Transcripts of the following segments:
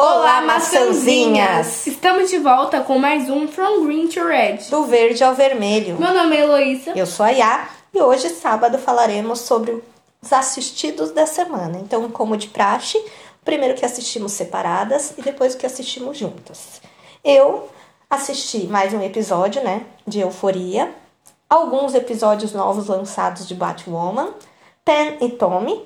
Olá, maçãzinhas! Estamos de volta com mais um From Green to Red. Do verde ao vermelho. Meu nome é Heloísa. Eu sou a Yá e hoje, sábado, falaremos sobre os assistidos da semana. Então, como de praxe, primeiro que assistimos separadas e depois o que assistimos juntas. Eu assisti mais um episódio, né, de Euforia, alguns episódios novos lançados de Batwoman, Pen e Tommy,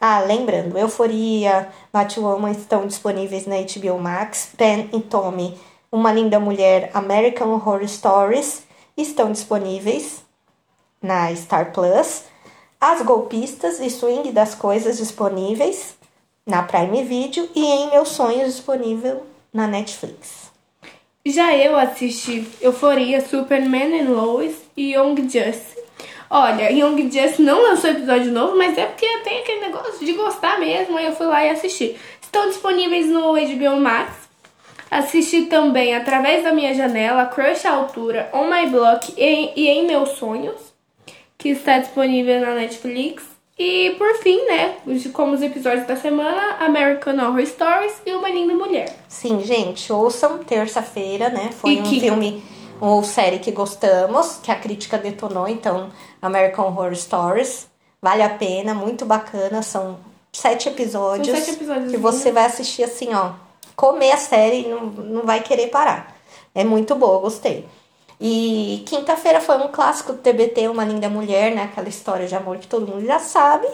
ah, lembrando, Euforia, Batwoman estão disponíveis na HBO Max, Pen e Tommy, Uma Linda Mulher, American Horror Stories estão disponíveis na Star Plus. As Golpistas e Swing das Coisas disponíveis na Prime Video e em Meus Sonhos disponível na Netflix. Já eu assisti Euforia, Superman and Lois e Young Justice Olha, Young Justice não lançou episódio novo, mas é porque tem aquele negócio de gostar mesmo, aí eu fui lá e assisti. Estão disponíveis no HBO Max. Assisti também através da minha janela, Crush à Altura, On My Block e, e Em Meus Sonhos, que está disponível na Netflix. E por fim, né, como os episódios da semana, American Horror Stories e Uma Linda Mulher. Sim, gente, ouçam terça-feira, né? Foi e um que... filme ou série que gostamos, que a crítica detonou, então American Horror Stories. Vale a pena, muito bacana. São sete episódios, São sete episódios que você vai assistir assim, ó. Comer a série e não, não vai querer parar. É muito boa, gostei. E quinta-feira foi um clássico do TBT, Uma Linda Mulher, né? Aquela história de amor que todo mundo já sabe.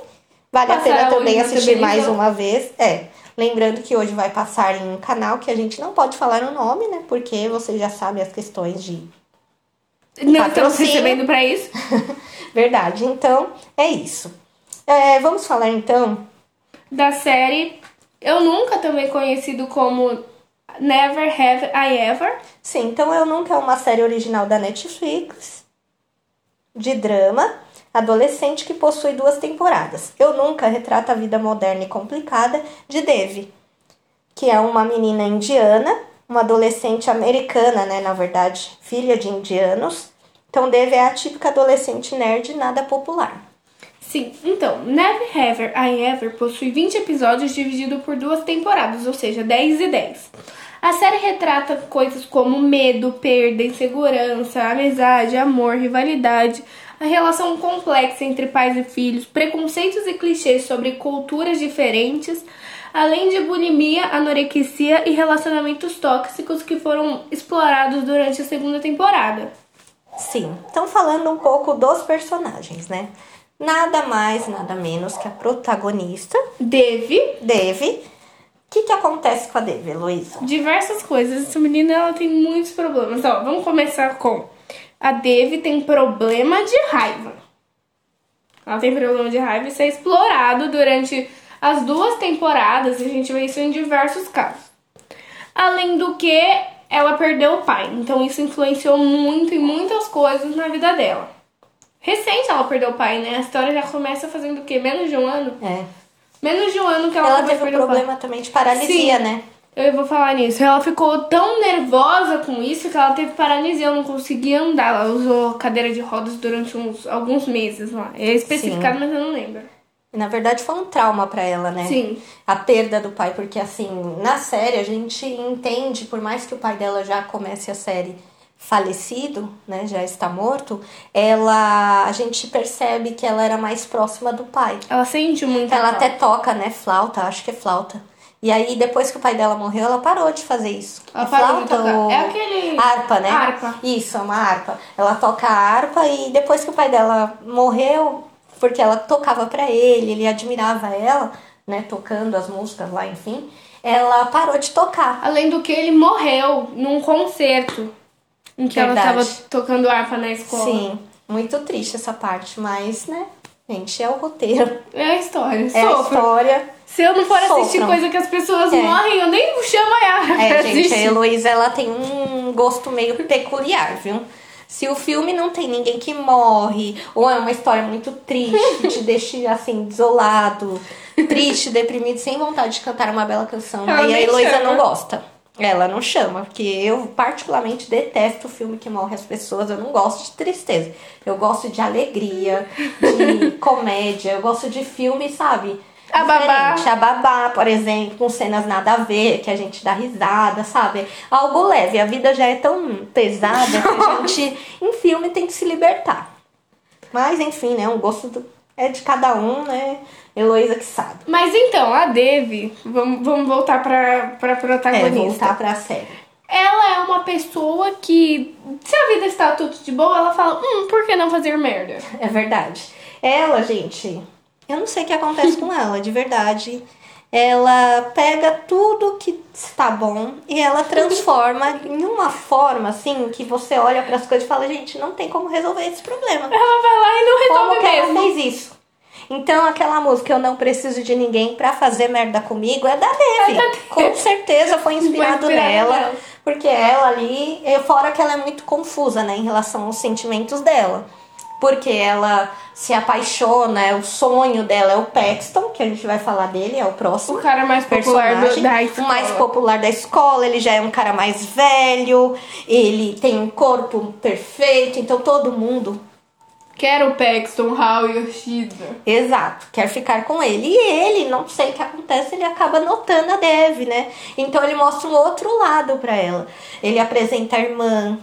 Vale a pena também assistir mais uma vez. É. Lembrando que hoje vai passar em um canal que a gente não pode falar o nome, né? Porque você já sabe as questões de. Não estamos recebendo para isso. Verdade. Então, é isso. É, vamos falar então da série Eu Nunca, também conhecido como Never Have I Ever. Sim, então Eu Nunca é uma série original da Netflix de drama adolescente que possui duas temporadas. Eu Nunca retrata a vida moderna e complicada de Devi, que é uma menina indiana, uma adolescente americana, né, na verdade, filha de indianos. Então Devi é a típica adolescente nerd nada popular. Sim, então, Never Ever I Ever possui 20 episódios divididos por duas temporadas, ou seja, 10 e 10. A série retrata coisas como medo, perda, insegurança, amizade, amor, rivalidade, a relação complexa entre pais e filhos, preconceitos e clichês sobre culturas diferentes, além de bulimia, anorexia e relacionamentos tóxicos que foram explorados durante a segunda temporada. Sim, então falando um pouco dos personagens, né? Nada mais, nada menos que a protagonista, Deve. Deve. O que, que acontece com a Deve, Luísa? Diversas coisas. Essa menina ela tem muitos problemas. Ó, vamos começar com a Dave tem problema de raiva. Ela tem problema de raiva e isso é explorado durante as duas temporadas e a gente vê isso em diversos casos. Além do que, ela perdeu o pai, então isso influenciou muito em muitas coisas na vida dela. Recente ela perdeu o pai, né? A história já começa fazendo o quê? Menos de um ano? É. Menos de um ano que ela, ela teve um problema também de paralisia, Sim. né? Eu vou falar nisso. Ela ficou tão nervosa com isso que ela teve paralisia, ela não conseguia andar. Ela usou cadeira de rodas durante uns, alguns meses lá. É especificado, Sim. mas eu não lembro. Na verdade, foi um trauma para ela, né? Sim. A perda do pai, porque assim, na série a gente entende, por mais que o pai dela já comece a série falecido, né, já está morto, ela a gente percebe que ela era mais próxima do pai. Ela sente muito. Ela até toca, né, flauta, acho que é flauta. E aí, depois que o pai dela morreu, ela parou de fazer isso. Ela a parou de tocar. Ou... É aquele... Harpa, né? Harpa. Isso, é uma harpa. Ela toca a harpa e depois que o pai dela morreu, porque ela tocava para ele, ele admirava ela, né? Tocando as músicas lá, enfim. Ela parou de tocar. Além do que, ele morreu num concerto. Em que Verdade. ela estava tocando harpa na escola. Sim, muito triste essa parte, mas, né? Gente, é o roteiro. É a história. É a história. Se eu não for assistir coisa que as pessoas é. morrem, eu nem chamo a Yara É, gente, assistir. a Heloísa, ela tem um gosto meio peculiar, viu? Se o filme não tem ninguém que morre, ou é uma história muito triste, te deixa assim, desolado, triste, deprimido, sem vontade de cantar uma bela canção, aí a Heloísa não gosta. Ela não chama, porque eu particularmente detesto o filme que morre as pessoas, eu não gosto de tristeza. Eu gosto de alegria, de comédia, eu gosto de filme, sabe? A babá. diferente. A babá, por exemplo, com cenas nada a ver, que a gente dá risada, sabe? Algo leve. A vida já é tão pesada que a gente, em filme, tem que se libertar. Mas, enfim, né? Um gosto do- é de cada um, né? Heloísa que sabe. Mas então, a Devi, vamos, vamos voltar pra, pra É, protagonista. voltar pra série. Ela é uma pessoa que, se a vida está tudo de boa, ela fala, hum, por que não fazer merda? É verdade. Ela, gente, eu não sei o que acontece com ela, de verdade. Ela pega tudo que está bom e ela transforma em uma forma assim que você olha para as coisas e fala, gente, não tem como resolver esse problema. Ela vai lá e não Como resolve ela mesmo. fez isso? Então, aquela música Eu Não Preciso de Ninguém pra Fazer Merda Comigo é da. É da Devi. Com certeza foi inspirado nela. Porque ela ali, fora que ela é muito confusa, né, em relação aos sentimentos dela. Porque ela se apaixona, é o sonho dela é o Paxton, que a gente vai falar dele, é o próximo O cara mais popular do, da o escola. mais popular da escola, ele já é um cara mais velho, ele tem um corpo perfeito, então todo mundo Quero o Paxton, Hal e Yoshida. Exato, quer ficar com ele. E ele, não sei o que acontece, ele acaba notando a Dev, né? Então ele mostra um outro lado pra ela. Ele apresenta a irmã,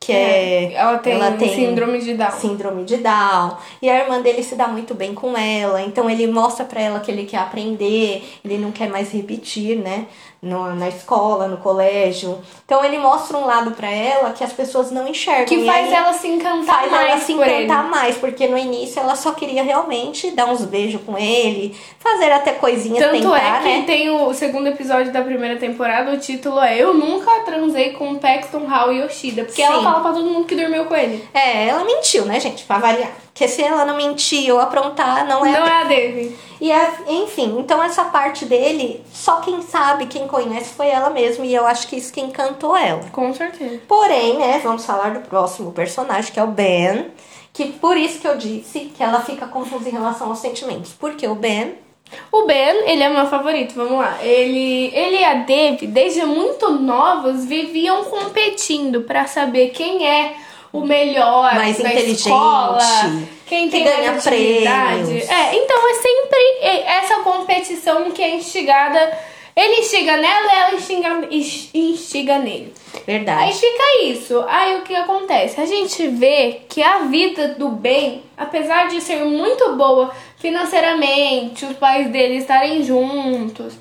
que é. Ela tem síndrome de Down. Síndrome de Down. E a irmã dele se dá muito bem com ela. Então ele mostra pra ela que ele quer aprender, ele não quer mais repetir, né? No, na escola, no colégio. Então ele mostra um lado pra ela que as pessoas não enxergam. Que faz aí- ela se encantar faz mais ela se encantar ele. mais, porque no início ela só queria realmente dar uns beijos com ele, fazer até coisinhas, Tanto tentar, é que né? tem o segundo episódio da primeira temporada, o título é Eu Nunca Transei com Paxton, Hal e Yoshida. Porque ela Sim. fala pra todo mundo que dormiu com ele. É, ela mentiu, né, gente, pra variar. Porque se ela não mentir ou aprontar, não é. Não é a Devi. E é- enfim, então essa parte dele, só quem sabe, quem conhece foi ela mesma, e eu acho que isso que encantou ela. Com certeza. Porém, né, vamos falar do próximo personagem, que é o Ben. Que por isso que eu disse que ela fica confusa em relação aos sentimentos. Porque o Ben O Ben, ele é meu favorito, vamos lá. Ele, ele e a Devi, desde muito novos, viviam competindo pra saber quem é o melhor Mais da inteligente, escola, quem que tem ganha mais prêmios. É, então é sempre essa competição que é instigada. Ele instiga nela ela instiga, ins- instiga nele. Aí Verdade. fica isso. Aí o que acontece? A gente vê que a vida do bem, apesar de ser muito boa financeiramente, os pais dele estarem juntos,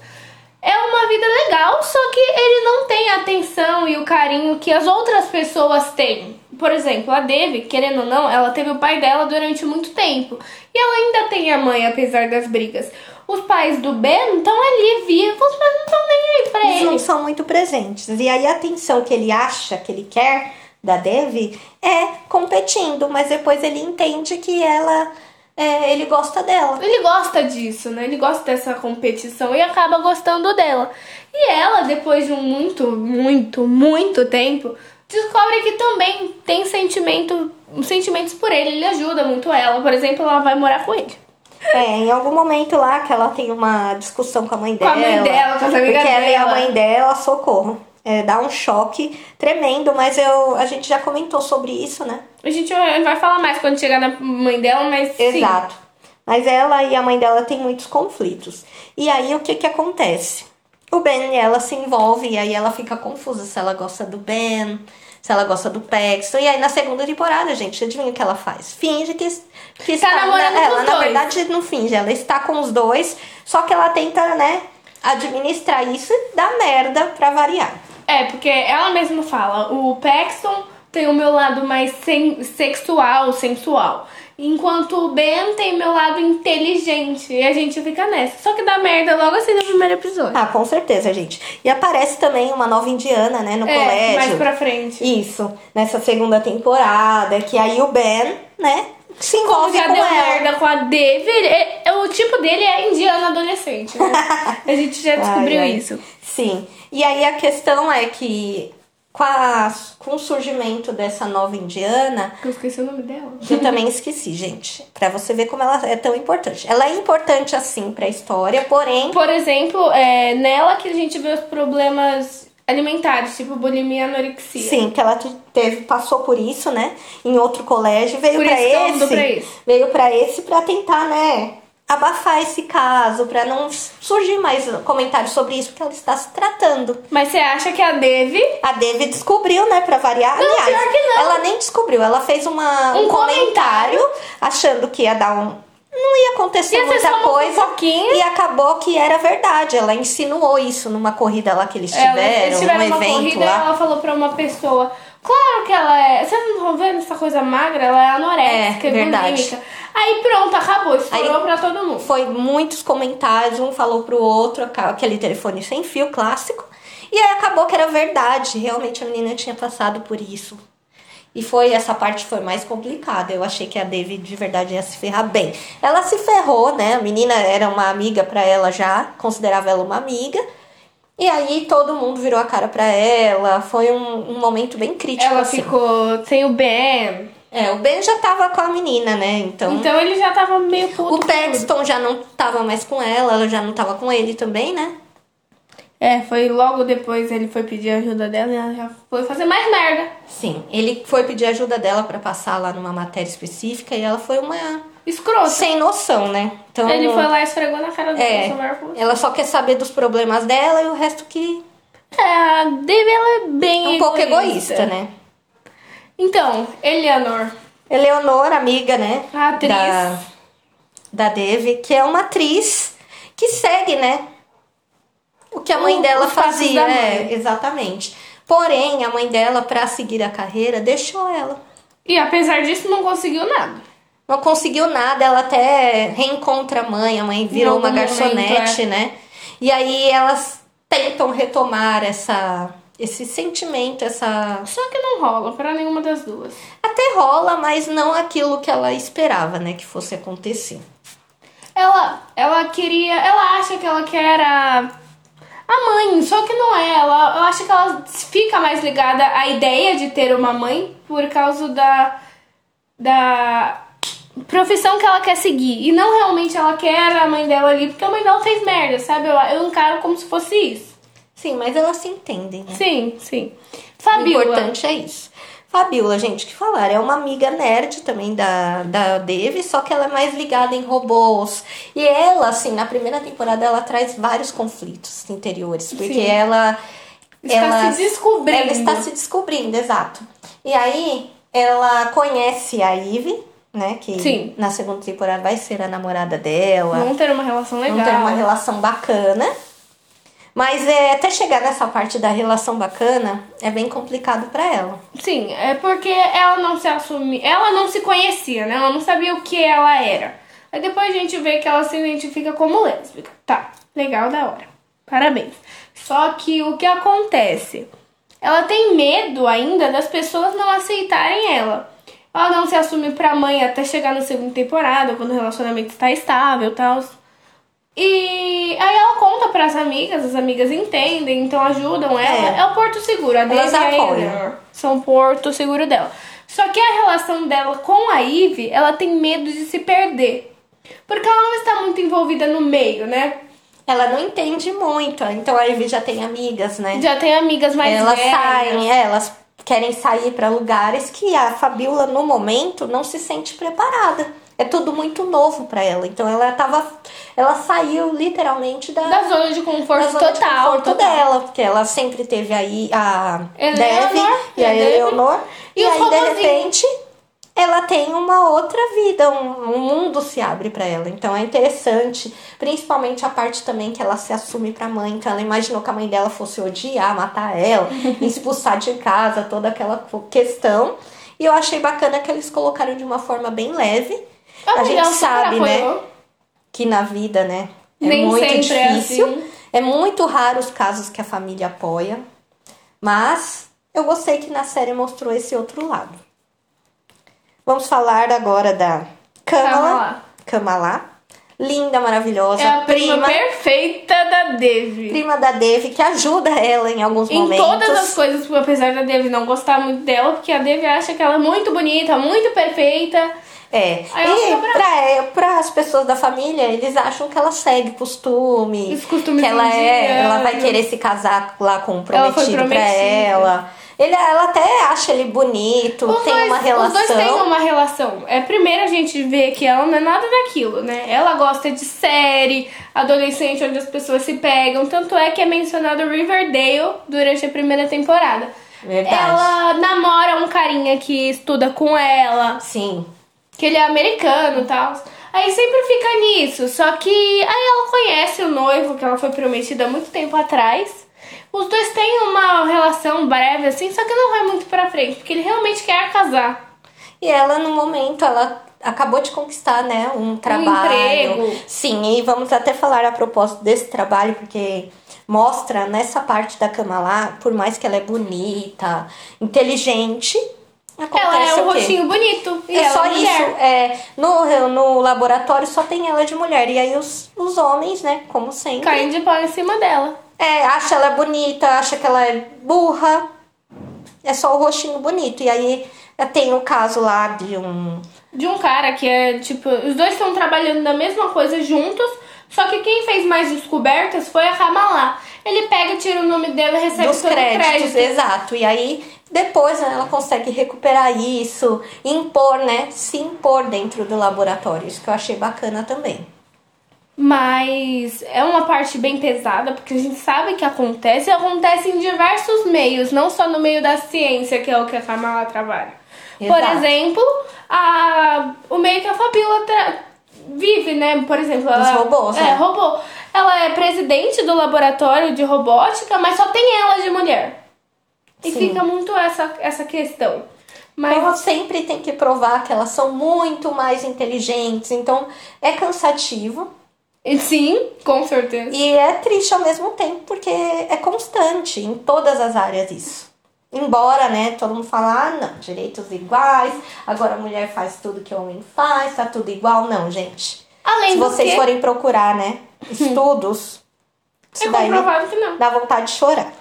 é uma vida legal, só que ele não tem a atenção e o carinho que as outras pessoas têm. Por exemplo, a Devi, querendo ou não, ela teve o pai dela durante muito tempo. E ela ainda tem a mãe, apesar das brigas. Os pais do Ben estão ali vivos, mas não estão nem aí pra Eles ele. não são muito presentes. E aí a atenção que ele acha, que ele quer da Dev é competindo, mas depois ele entende que ela é, ele gosta dela. Ele gosta disso, né? Ele gosta dessa competição e acaba gostando dela. E ela, depois de um muito, muito, muito tempo, descobre que também tem sentimento, sentimentos por ele. Ele ajuda muito ela. Por exemplo, ela vai morar com ele. É, em algum momento lá que ela tem uma discussão com a mãe Com dela. a mãe dela, com as amigas Porque ela e a mãe dela, socorro. É, dá um choque tremendo, mas eu, a gente já comentou sobre isso, né? A gente vai falar mais quando chegar na mãe dela, mas sim. Exato. Mas ela e a mãe dela têm muitos conflitos. E aí o que que acontece? O Ben e ela se envolvem e aí ela fica confusa se ela gosta do Ben, se ela gosta do Paxton. E aí na segunda temporada, gente, adivinha o que ela faz? Finge que, que está namorando com ela os na dois. verdade não finge, ela está com os dois, só que ela tenta, né, administrar isso e dá merda pra variar. É, porque ela mesma fala, o Paxton tem o meu lado mais sen- sexual, sensual. Enquanto o Ben tem meu lado inteligente. E a gente fica nessa. Só que dá merda logo assim no primeiro episódio. Ah, com certeza, gente. E aparece também uma nova indiana, né, no é, colégio. mais pra frente. Isso, nessa segunda temporada, que aí o Ben, né, se envolve já com deu ela. merda com a Devi, é- é- o tipo dele é indiano adolescente, né? a gente já descobriu Ai, ai. isso. Sim. E aí a questão é que com, a- com o surgimento dessa nova indiana, Eu esqueci o nome dela. eu também esqueci, gente, Pra você ver como ela é tão importante. Ela é importante assim pra história, porém Por exemplo, é nela que a gente vê os problemas alimentares, tipo bulimia e anorexia. Sim, que ela te- teve, passou por isso, né? Em outro colégio, veio que ela esse, esse. veio para esse para tentar, né, abafar esse caso, pra não surgir mais comentários sobre isso, porque ela está se tratando. Mas você acha que a Devi. A Devi descobriu, né, pra variar. Não, Aliás, pior que não. ela nem descobriu, ela fez uma, Um um, comentário, comentário. achando que ia dar um. Não ia acontecer Ia muita coisa. fofoquinha. E acabou que era verdade. Ela insinuou isso numa corrida lá que eles Ela, tiveram, eles tiveram uma evento corrida lá. ela falou pra uma pessoa. Claro que ela é. Vocês não estão vendo essa coisa magra? Ela é anoréxica, É, verdade. bulímica. Aí pronto, acabou. Estourou Aí- pra todo mundo. Foi muitos comentários, um falou pro outro, aquele telefone sem fio clássico. E aí acabou que era verdade. Realmente a menina tinha passado por isso. E foi essa parte foi mais complicada. Eu achei que a Devi de verdade ia se ferrar bem. Ela se ferrou, né? A menina era uma amiga pra ela já, considerava ela uma amiga. E aí todo mundo virou a cara pra ela. Foi um, um momento bem crítico. Ela assim. ficou sem o Ben. É, o Ben já tava com a menina, né? Então. Então ele já tava meio puto. o Paxton já não tava mais com ela, ela já não tava com ele também, né? É, foi logo depois ele foi pedir ajuda dela e ela já foi fazer mais merda. Sim, ele foi pedir ajuda dela pra passar lá numa matéria específica e ela foi uma Escroto. sem noção, né? Então Ele foi lá e esfregou na cara do é, Bolsonaro. ela só quer saber dos problemas dela e o resto que É, a Devi ela é bem é um pouco egoísta, né? Então, Eleanor. Eleonora, amiga, né? A atriz. Da, da Devi, que é uma atriz que segue, né? O que a mãe O- dela fazia. da mãe. É, exatamente. Porém, a mãe dela, pra seguir a carreira, deixou ela. E apesar disso, não conseguiu nada. Não conseguiu nada, ela até reencontra a mãe, a mãe virou uma garçonete, momento, é. né? E aí elas tentam retomar essa, esse sentimento, essa. Só que não rola pra nenhuma das duas. Até rola, mas não aquilo que ela esperava, né, que fosse acontecer. Ela, ela queria. Ela acha que ela quer a, a mãe, só que não é. Ela, eu acho que ela fica mais ligada à ideia de ter uma mãe por causa da. da profissão que ela quer seguir. E não realmente ela quer a mãe dela ali, porque a mãe dela fez merda, sabe? Eu, eu encaro como se fosse isso. Sim, mas elas se entendem, né? Sim, sim. O Fabiola. importante é isso. Fabiola, gente, que falar, é uma amiga nerd também da, da Devi, só que ela é mais ligada em robôs. E ela, assim, na primeira temporada, ela traz vários conflitos interiores, porque Sim. ela. Está ela, se descobrindo. Ela está se descobrindo, exato. E aí, ela conhece a Ivy, né? Que Sim. na segunda temporada vai ser a namorada dela. Vão ter uma relação legal. Não ter uma relação bacana. Mas é, até chegar nessa parte da relação bacana é bem complicado pra ela. Sim, é porque ela não se assumia, ela não se conhecia, né? Ela não sabia o que ela era. Aí depois a gente vê que ela se identifica como lésbica. Tá, legal, da hora. Parabéns. Só que o que acontece? Ela tem medo ainda das pessoas não aceitarem ela. Ela não se assume pra mãe até chegar na segunda temporada, quando o relacionamento está estável e tal. E aí ela conta pras amigas, as amigas entendem, então ajudam ela. É. É, o porto seguro. A Elas e a. Eleanor são o porto seguro dela. Só que a relação dela com a Ivy, ela tem medo de se perder. Porque ela não está muito envolvida no meio, né? Ela não entende muito, então a Ivy já tem amigas, né? Já tem amigas mais elas velhas. saem, é, elas querem sair pra lugares que a Fabiola no momento não se sente preparada. É tudo muito novo pra ela. Então ela tava ela saiu literalmente da Da zona de conforto da zona de total. conforto total. dela, porque ela sempre teve aí a Eleanor Dev e a Eleonor e e, aí de repente ela tem uma outra vida, um, um mundo se abre pra ela. Então é interessante, principalmente a parte também que ela se assume pra mãe. Então ela imaginou que a mãe dela fosse odiar, matar ela, expulsar de casa, toda aquela questão. E eu achei bacana que eles colocaram de uma forma bem leve. A A gente sabe, né? apoiou. que na vida, né, é Nem muito é difícil. assim. É muito raro os casos que a família apoia, mas eu gostei que na série mostrou esse outro lado. Vamos falar agora da Kamala. Kamala. Linda, maravilhosa, É a prima, prima, perfeita da Devi. prima da Devi, que ajuda ela em alguns Em momentos. todas as coisas, apesar da Devi não gostar muito dela, porque a Devi acha que ela é muito bonita, muito perfeita. É. Ela E pra, é, pra as pessoas da família, eles acham que ela segue costume. Os costumes que ela é, ela vai querer se casar lá com um Ela foi prometido pra prometida. ela. Ele, ela até acha ele bonito, Os tem dois, uma relação. Os dois têm uma relação. É, primeiro a gente vê que ela não é nada daquilo, né? Ela gosta de série, adolescente, onde as pessoas se pegam. Tanto é que é mencionado Riverdale durante a primeira temporada. Verdade. Ela namora um carinha que estuda com ela, Sim. que ele é americano e tal. Aí sempre fica nisso. Só que aí ela conhece o noivo, que ela foi prometida há muito tempo atrás. Os dois têm uma relação breve, assim, só que não vai muito pra frente, porque ele realmente quer casar. E ela, no momento, ela acabou de conquistar, né, um trabalho. emprego. Sim, e vamos até falar a propósito desse trabalho, porque mostra nessa parte da cama lá, por mais que ela é bonita, inteligente, acontece ela é um rostinho bonito. E É ela só é isso. É, no, no laboratório só tem ela de mulher. E aí os, os homens, né, como sempre, Caem de pau em cima dela. É, acha ela bonita, acha que ela é burra. É só o rostinho bonito. E aí é, tem o caso lá de um. De um cara que é, tipo, os dois estão trabalhando na mesma coisa juntos, só que quem fez mais descobertas foi a Kamala. Ele pega, tira o nome dela e recebe dos todo créditos, o crédito. exato. E aí depois né, ela consegue recuperar isso, impor, né? Se impor dentro do laboratório. Isso que eu achei bacana também. Mas é uma parte bem pesada, porque a gente sabe que acontece e acontece em diversos meios, não só no meio da ciência, que é o que a Kamala trabalha. Por Exato. exemplo, a, o meio que a Fabiola vive, né? Por exemplo, ela, robôs, é, né? robô. Ela é presidente do laboratório de robótica, mas só tem ela de mulher. E Sim. fica muito essa, essa questão. Mas Ela sempre tem que provar que elas são muito mais inteligentes, então é cansativo sim, com certeza. e é triste ao mesmo tempo, porque é constante em todas as áreas isso. Embora, né, todo mundo fala, ah, não, direitos iguais, agora a mulher faz tudo que o homem faz, tá tudo igual. Não, gente. Além Se vocês que, forem procurar, né, estudos, é isso daí comprovado que não. dá vontade de chorar.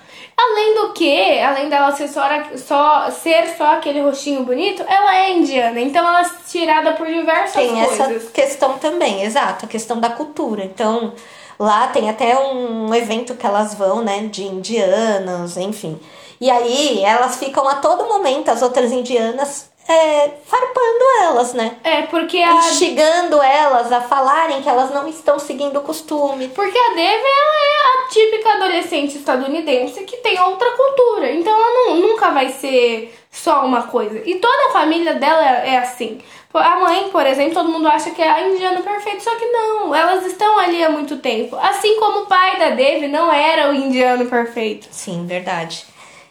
Além do que, além dela ser só, só- ser só aquele rostinho bonito, ela é indiana, então ela é tirada por diversas Tem coisas. essa questão também, exato, a questão da cultura. Então, lá tem até um evento que elas vão, né, de indianas, enfim. E aí, elas ficam a todo momento, as outras indianas, é, farpando elas, né? É, porque a, Instigando elas a falarem que elas não estão seguindo o costume. porque a Devi, ela é a típica adolescente estadunidense que tem outra cultura, então ela não- nunca vai ser só uma coisa. E toda a família dela é, é assim. A mãe, por exemplo, todo mundo acha que é a indiana perfeita, só que não, elas estão ali há muito tempo. Assim como o pai da Devi não era o indiano perfeito. Sim, verdade.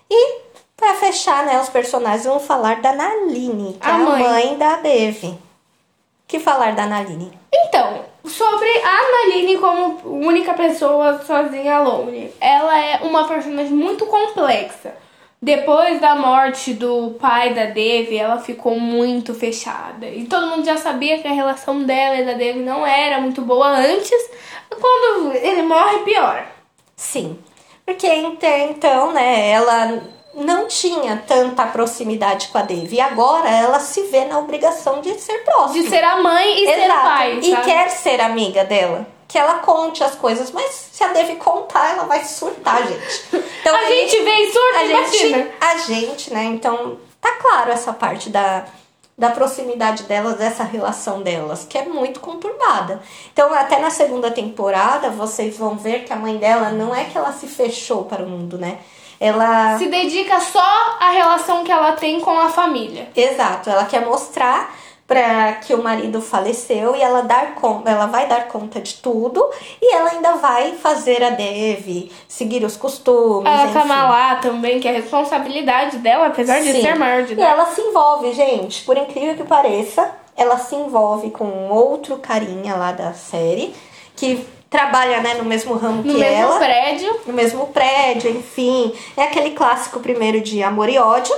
E, pra fechar, né, os personagens, vamos falar da Naline, que A é a mãe. mãe da Devi. que falar da Naline? Então, sobre a Naline como única pessoa sozinha alone, ela é uma personagem muito complexa. Depois da morte do pai da Devi, ela ficou muito fechada. E todo mundo já sabia que a relação dela e da Devi não era muito boa antes. Quando ele morre, piora. Sim. Porque até então, né, ela não tinha tanta proximidade com a Devi. E agora ela se vê na obrigação de ser próxima. De ser a mãe e ser o Exato. pai. e sabe? quer ser amiga dela. Que ela conte as coisas, mas se a Devi contar, ela vai surtar, gente. Então, A gente vê e surta, a imagina. gente, a gente, né? Então, tá claro essa parte da, da proximidade delas, dessa relação delas, que é muito conturbada. Então, até na segunda temporada, vocês vão ver que a mãe dela não é que ela se fechou para o mundo, né? Ela. Se dedica só à relação que ela tem com a família. Exato, ela quer mostrar para que o marido faleceu e ela dar con- ela vai dar conta de tudo e ela ainda vai fazer a Devi, seguir os costumes, A enfim. Kamala também, que é a responsabilidade dela, apesar de Sim. ser maior de E ela se envolve, gente, por incrível que pareça, ela se envolve com outro carinha lá da série que trabalha, né, no mesmo ramo No que mesmo ela, prédio. no mesmo prédio, enfim. É aquele clássico primeiro de amor e ódio.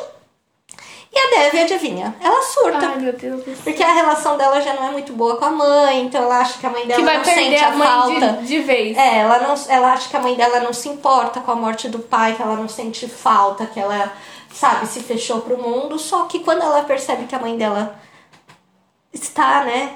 E a Devi, adivinha? Ela surta. Ai, meu Deus do céu. Porque a relação dela já não é muito boa com a mãe, então ela acha que a mãe dela Que vai não perder sente a a, mãe falta. de, de vez. É, ela, não, ela acha que a mãe dela não se importa com a morte do pai, que ela não sente falta, que ela, sabe, se fechou pro mundo. Só que quando ela percebe que a mãe dela está, né,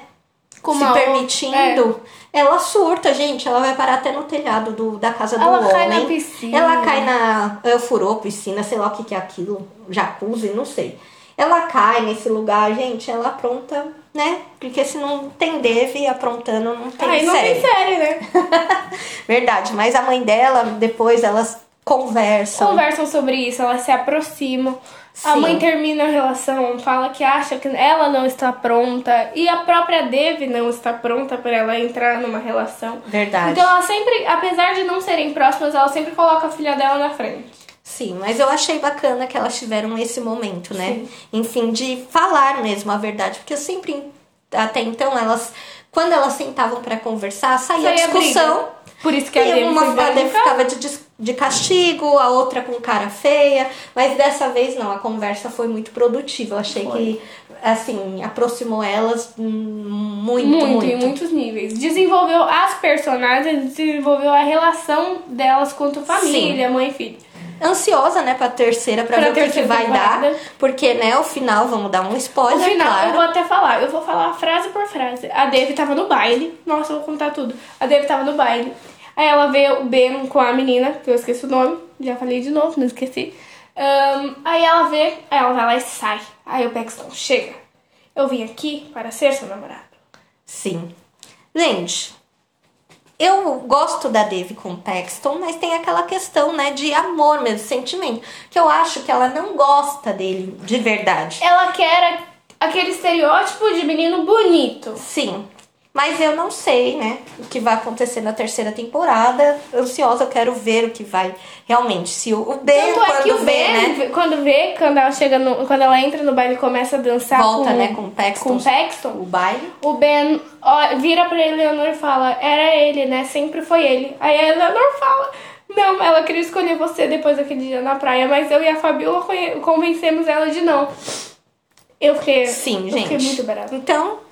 Se outra- permitindo, ela surta, gente. Ela vai parar até no telhado do, da casa do Ela homem. cai na piscina. Ela cai na. Eu furou piscina, sei lá o que, que é aquilo, jacuzzi, não sei. Ela cai nesse lugar, gente, ela apronta, né? Porque se não tem Deve aprontando, não tem Aí não série. tem série, né? Verdade, mas a mãe dela, depois elas conversam. Conversam sobre isso, elas se aproximam. A Sim. mãe termina a relação, fala que acha que ela não está pronta e a própria Dev não está pronta para ela entrar numa relação. Verdade. Então ela sempre, apesar de não serem próximas, ela sempre coloca a filha dela na frente. Sim, mas eu achei bacana que elas tiveram esse momento, né? Enfim, de falar mesmo a verdade, porque eu sempre, até então, elas, quando elas sentavam pra conversar, saía, Saía discussão. briga. Por isso que a E uma a casa. ficava de, dis- de castigo, a outra com cara feia, mas dessa vez não, a conversa foi muito produtiva. Eu achei que, assim, aproximou elas muito, Muito, muito. em muitos níveis. Desenvolveu as personagens, desenvolveu a relação delas quanto família, mãe e filho. Ansiosa, né, pra terceira, pra, Pra ver o que, que vai temporada. dar. Porque, né, o final, vamos dar um spoiler, No final, claro. eu vou até falar, eu vou falar frase por frase. A Dev tava no baile. Nossa, eu vou contar tudo. A Dev tava no baile. Aí ela vê o Ben com a menina, que eu esqueci o nome. Já falei de novo, não esqueci. Ahn, aí ela vê, aí ela vai lá e sai. Aí o Paxton chega. Eu vim aqui para ser seu namorado. Sim. Gente, eu gosto da Dave com o Paxton, mas tem aquela questão, né, de amor mesmo, sentimento. Que eu acho que ela não gosta dele de verdade. Ela quer aquele estereótipo de menino bonito. Sim. Mas eu não sei, né, o que vai acontecer na terceira temporada. Ansiosa, eu quero ver o que vai realmente. Se o, o Ben, Tanto é quando que o vê, Ben, né, quando vê, quando ela chega no, quando ela entra no baile e começa a dançar volta, com, né, com o Paxton, com o Paxton, o baile. o Ben ó, vira pra Eleanor e fala, era ele, né? Sempre foi ele. Aí a Eleanor fala, não, ela queria escolher você depois daquele dia na praia, mas eu e a Fabiola convencemos ela de não. Eu fiquei, Sim, eu gente. fiquei muito brava. Então,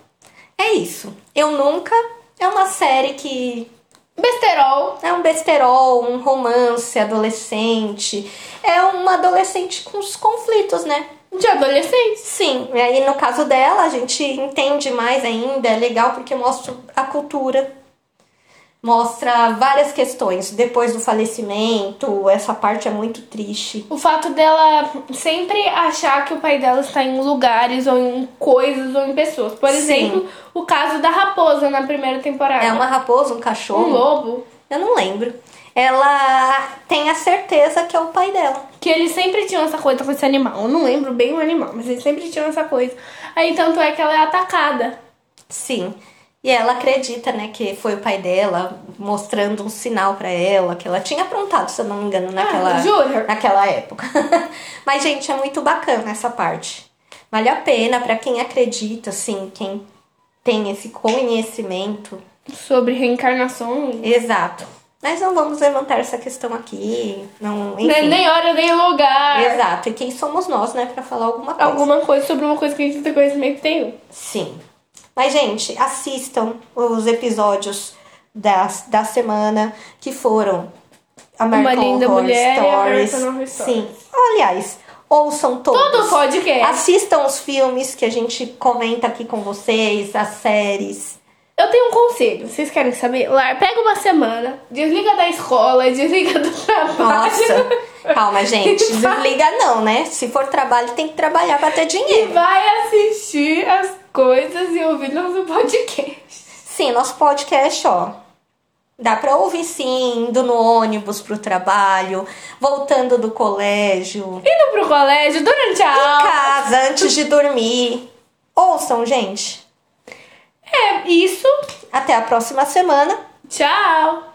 é isso. Eu nunca. É uma série que Besterol. É um besterol, um romance adolescente. É uma adolescente com os conflitos, né? De adolescente. Sim, e aí no caso dela a gente entende mais ainda, é legal porque mostra a cultura, mostra várias questões. Depois do falecimento, essa parte é muito triste. O fato dela sempre achar que o pai dela está em lugares ou em coisas ou em pessoas. Por Sim. exemplo, o caso da raposa na primeira temporada. É uma raposa, um um cachorro. lobo. Eu não lembro. Ela tem a certeza que é o pai dela. Que eles sempre tinham essa coisa com esse animal. Eu não lembro bem o animal, mas eles sempre tinham essa coisa. Aí tanto é que ela é atacada. Sim. E ela acredita, né, que foi o pai dela mostrando um sinal pra ela que ela tinha aprontado, se eu não me engano, naquela, Ah, naquela época. Mas gente, é muito bacana essa parte. Vale a pena pra quem acredita, assim, quem tem esse conhecimento. Sobre reencarnação. Exato. Mas não vamos levantar essa questão aqui, não, enfim. Nem, hora, nem lugar. Exato. E quem somos nós, né, pra falar alguma coisa? Alguma coisa sobre uma coisa que a gente não tem conhecimento nenhum. Sim. Mas, gente, assistam os episódios da, da semana que foram American Linda Horror Mulher e Stories. Horror Stories. Sim. Aliás, ouçam todos. Todo podcast. Assistam os filmes que a gente comenta aqui com vocês, as séries. Eu tenho um conselho, vocês querem saber? Lá, pega uma semana, desliga da escola, desliga do trabalho. Nossa. Calma, gente. Desliga não, né? Se for trabalho, tem que trabalhar pra ter E dinheiro. vai assistir as coisas e ouvir nosso podcast. Sim, nosso podcast, ó. Dá pra ouvir sim, indo no ônibus pro trabalho, voltando do colégio, Indo pro colégio durante a em aula. casa, antes de dormir. Ouçam, gente. É isso. Até a próxima semana. Tchau.